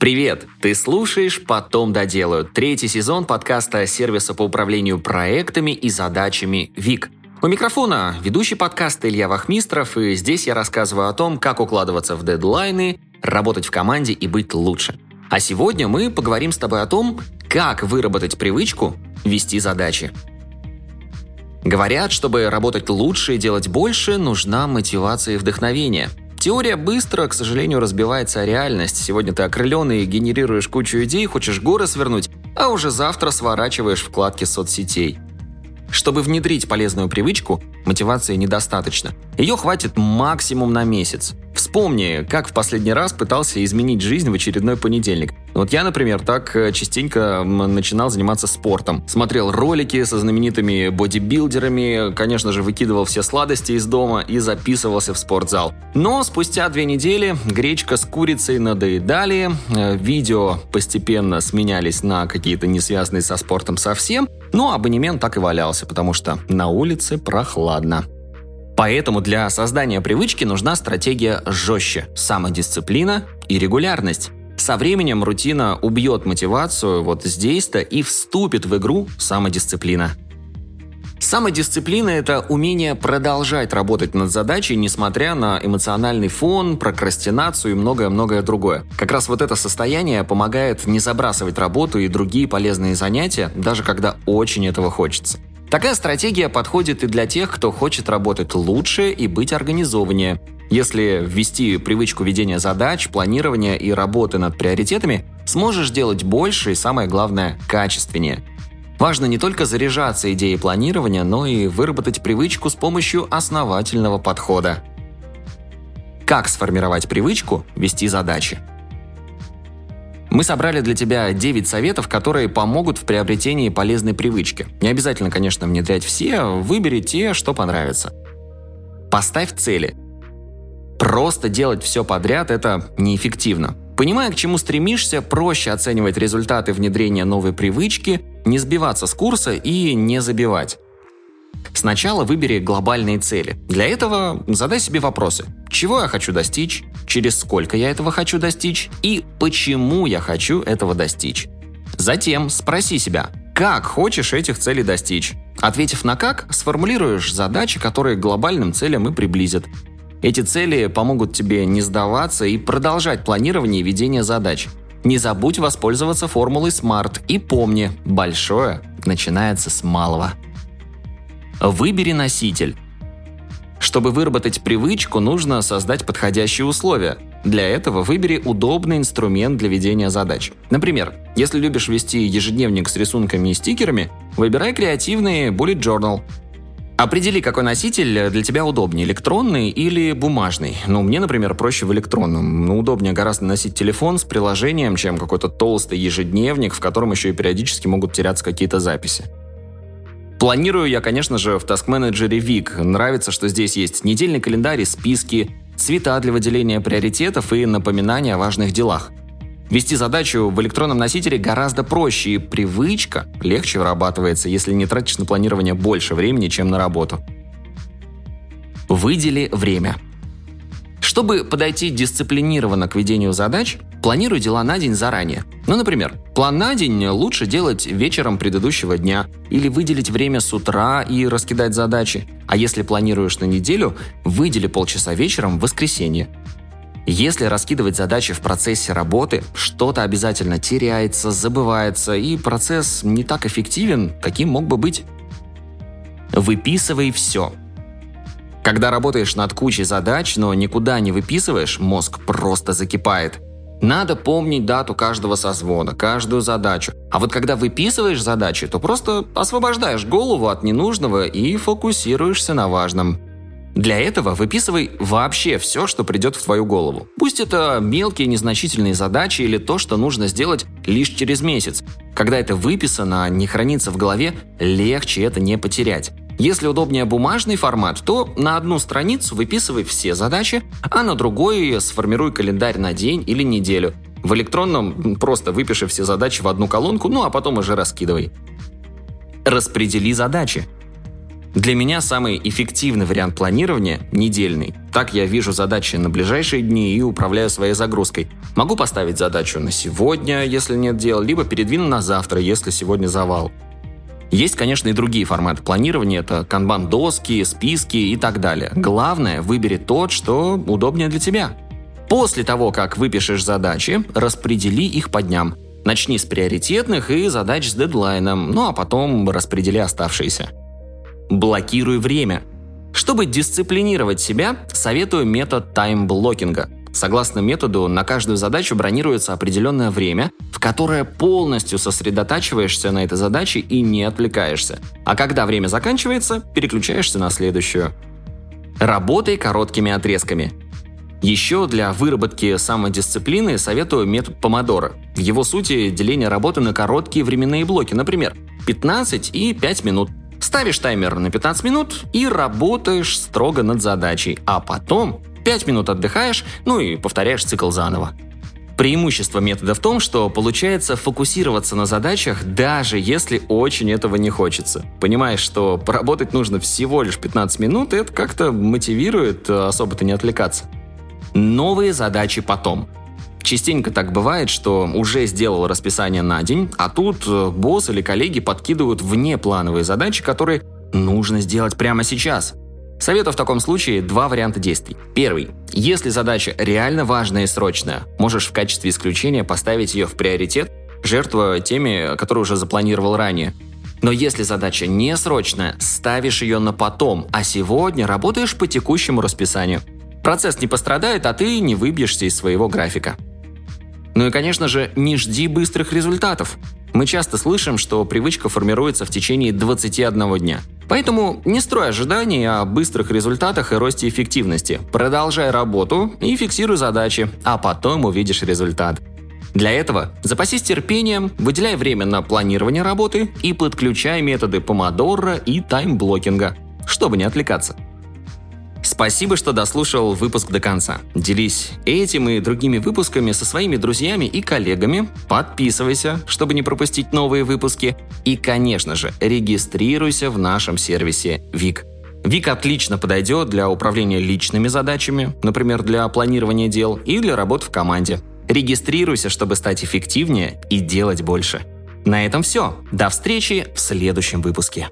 Привет! Ты слушаешь «Потом доделают» третий сезон подкаста сервиса по управлению проектами и задачами ВИК. У микрофона ведущий подкаста Илья Вахмистров, и здесь я рассказываю о том, как укладываться в дедлайны, работать в команде и быть лучше. А сегодня мы поговорим с тобой о том, как выработать привычку вести задачи. Говорят, чтобы работать лучше и делать больше, нужна мотивация и вдохновение. Теория быстро, к сожалению, разбивается о реальность. Сегодня ты окрыленный, генерируешь кучу идей, хочешь горы свернуть, а уже завтра сворачиваешь вкладки соцсетей. Чтобы внедрить полезную привычку, мотивации недостаточно. Ее хватит максимум на месяц. Вспомни, как в последний раз пытался изменить жизнь в очередной понедельник. Вот я, например, так э, частенько начинал заниматься спортом. Смотрел ролики со знаменитыми бодибилдерами, конечно же, выкидывал все сладости из дома и записывался в спортзал. Но спустя две недели гречка с курицей надоедали, э, видео постепенно сменялись на какие-то не связанные со спортом совсем, но абонемент так и валялся, потому что на улице прохладно. Поэтому для создания привычки нужна стратегия жестче, самодисциплина и регулярность. Со временем рутина убьет мотивацию вот здесь-то и вступит в игру самодисциплина. Самодисциплина – это умение продолжать работать над задачей, несмотря на эмоциональный фон, прокрастинацию и многое-многое другое. Как раз вот это состояние помогает не забрасывать работу и другие полезные занятия, даже когда очень этого хочется. Такая стратегия подходит и для тех, кто хочет работать лучше и быть организованнее. Если ввести привычку ведения задач, планирования и работы над приоритетами, сможешь делать больше и, самое главное, качественнее. Важно не только заряжаться идеей планирования, но и выработать привычку с помощью основательного подхода. Как сформировать привычку вести задачи? Мы собрали для тебя 9 советов, которые помогут в приобретении полезной привычки. Не обязательно, конечно, внедрять все, выбери те, что понравится. Поставь цели. Просто делать все подряд – это неэффективно. Понимая, к чему стремишься, проще оценивать результаты внедрения новой привычки, не сбиваться с курса и не забивать. Сначала выбери глобальные цели. Для этого задай себе вопросы. Чего я хочу достичь? Через сколько я этого хочу достичь? И почему я хочу этого достичь? Затем спроси себя, как хочешь этих целей достичь? Ответив на «как», сформулируешь задачи, которые к глобальным целям и приблизят. Эти цели помогут тебе не сдаваться и продолжать планирование и ведение задач. Не забудь воспользоваться формулой SMART и помни, большое начинается с малого. Выбери носитель. Чтобы выработать привычку, нужно создать подходящие условия. Для этого выбери удобный инструмент для ведения задач. Например, если любишь вести ежедневник с рисунками и стикерами, выбирай креативный Bullet Journal. Определи, какой носитель для тебя удобнее, электронный или бумажный. Ну, мне, например, проще в электронном. Ну, удобнее гораздо носить телефон с приложением, чем какой-то толстый ежедневник, в котором еще и периодически могут теряться какие-то записи. Планирую я, конечно же, в Task Manager Week. Нравится, что здесь есть недельный календарь списки, цвета для выделения приоритетов и напоминания о важных делах. Вести задачу в электронном носителе гораздо проще, и привычка легче вырабатывается, если не тратишь на планирование больше времени, чем на работу. Выдели время – чтобы подойти дисциплинированно к ведению задач, планируй дела на день заранее. Ну, например, план на день лучше делать вечером предыдущего дня или выделить время с утра и раскидать задачи. А если планируешь на неделю, выдели полчаса вечером в воскресенье. Если раскидывать задачи в процессе работы, что-то обязательно теряется, забывается, и процесс не так эффективен, каким мог бы быть. Выписывай все. Когда работаешь над кучей задач, но никуда не выписываешь, мозг просто закипает. Надо помнить дату каждого созвона, каждую задачу. А вот когда выписываешь задачи, то просто освобождаешь голову от ненужного и фокусируешься на важном. Для этого выписывай вообще все, что придет в твою голову. Пусть это мелкие незначительные задачи или то, что нужно сделать лишь через месяц. Когда это выписано, а не хранится в голове, легче это не потерять. Если удобнее бумажный формат, то на одну страницу выписывай все задачи, а на другой сформируй календарь на день или неделю. В электронном просто выпиши все задачи в одну колонку, ну а потом уже раскидывай. Распредели задачи. Для меня самый эффективный вариант планирования – недельный. Так я вижу задачи на ближайшие дни и управляю своей загрузкой. Могу поставить задачу на сегодня, если нет дел, либо передвину на завтра, если сегодня завал. Есть, конечно, и другие форматы планирования. Это канбан-доски, списки и так далее. Главное, выбери тот, что удобнее для тебя. После того, как выпишешь задачи, распредели их по дням. Начни с приоритетных и задач с дедлайном, ну а потом распредели оставшиеся. Блокируй время. Чтобы дисциплинировать себя, советую метод таймблокинга – Согласно методу, на каждую задачу бронируется определенное время, в которое полностью сосредотачиваешься на этой задаче и не отвлекаешься. А когда время заканчивается, переключаешься на следующую. Работай короткими отрезками. Еще для выработки самодисциплины советую метод помодора. В его сути деление работы на короткие временные блоки, например, 15 и 5 минут. Ставишь таймер на 15 минут и работаешь строго над задачей, а потом 5 минут отдыхаешь, ну и повторяешь цикл заново. Преимущество метода в том, что получается фокусироваться на задачах, даже если очень этого не хочется. Понимаешь, что поработать нужно всего лишь 15 минут, это как-то мотивирует э, особо-то не отвлекаться. Новые задачи потом. Частенько так бывает, что уже сделал расписание на день, а тут э, босс или коллеги подкидывают внеплановые задачи, которые нужно сделать прямо сейчас. Советую в таком случае два варианта действий. Первый. Если задача реально важная и срочная, можешь в качестве исключения поставить ее в приоритет, жертвуя теми, которые уже запланировал ранее. Но если задача не срочная, ставишь ее на потом, а сегодня работаешь по текущему расписанию. Процесс не пострадает, а ты не выбьешься из своего графика. Ну и, конечно же, не жди быстрых результатов. Мы часто слышим, что привычка формируется в течение 21 дня. Поэтому не строй ожиданий о быстрых результатах и росте эффективности. Продолжай работу и фиксируй задачи, а потом увидишь результат. Для этого запасись терпением, выделяй время на планирование работы и подключай методы помодора и таймблокинга, чтобы не отвлекаться. Спасибо, что дослушал выпуск до конца. Делись этим и другими выпусками со своими друзьями и коллегами. Подписывайся, чтобы не пропустить новые выпуски. И, конечно же, регистрируйся в нашем сервисе ВИК. ВИК отлично подойдет для управления личными задачами, например, для планирования дел и для работы в команде. Регистрируйся, чтобы стать эффективнее и делать больше. На этом все. До встречи в следующем выпуске.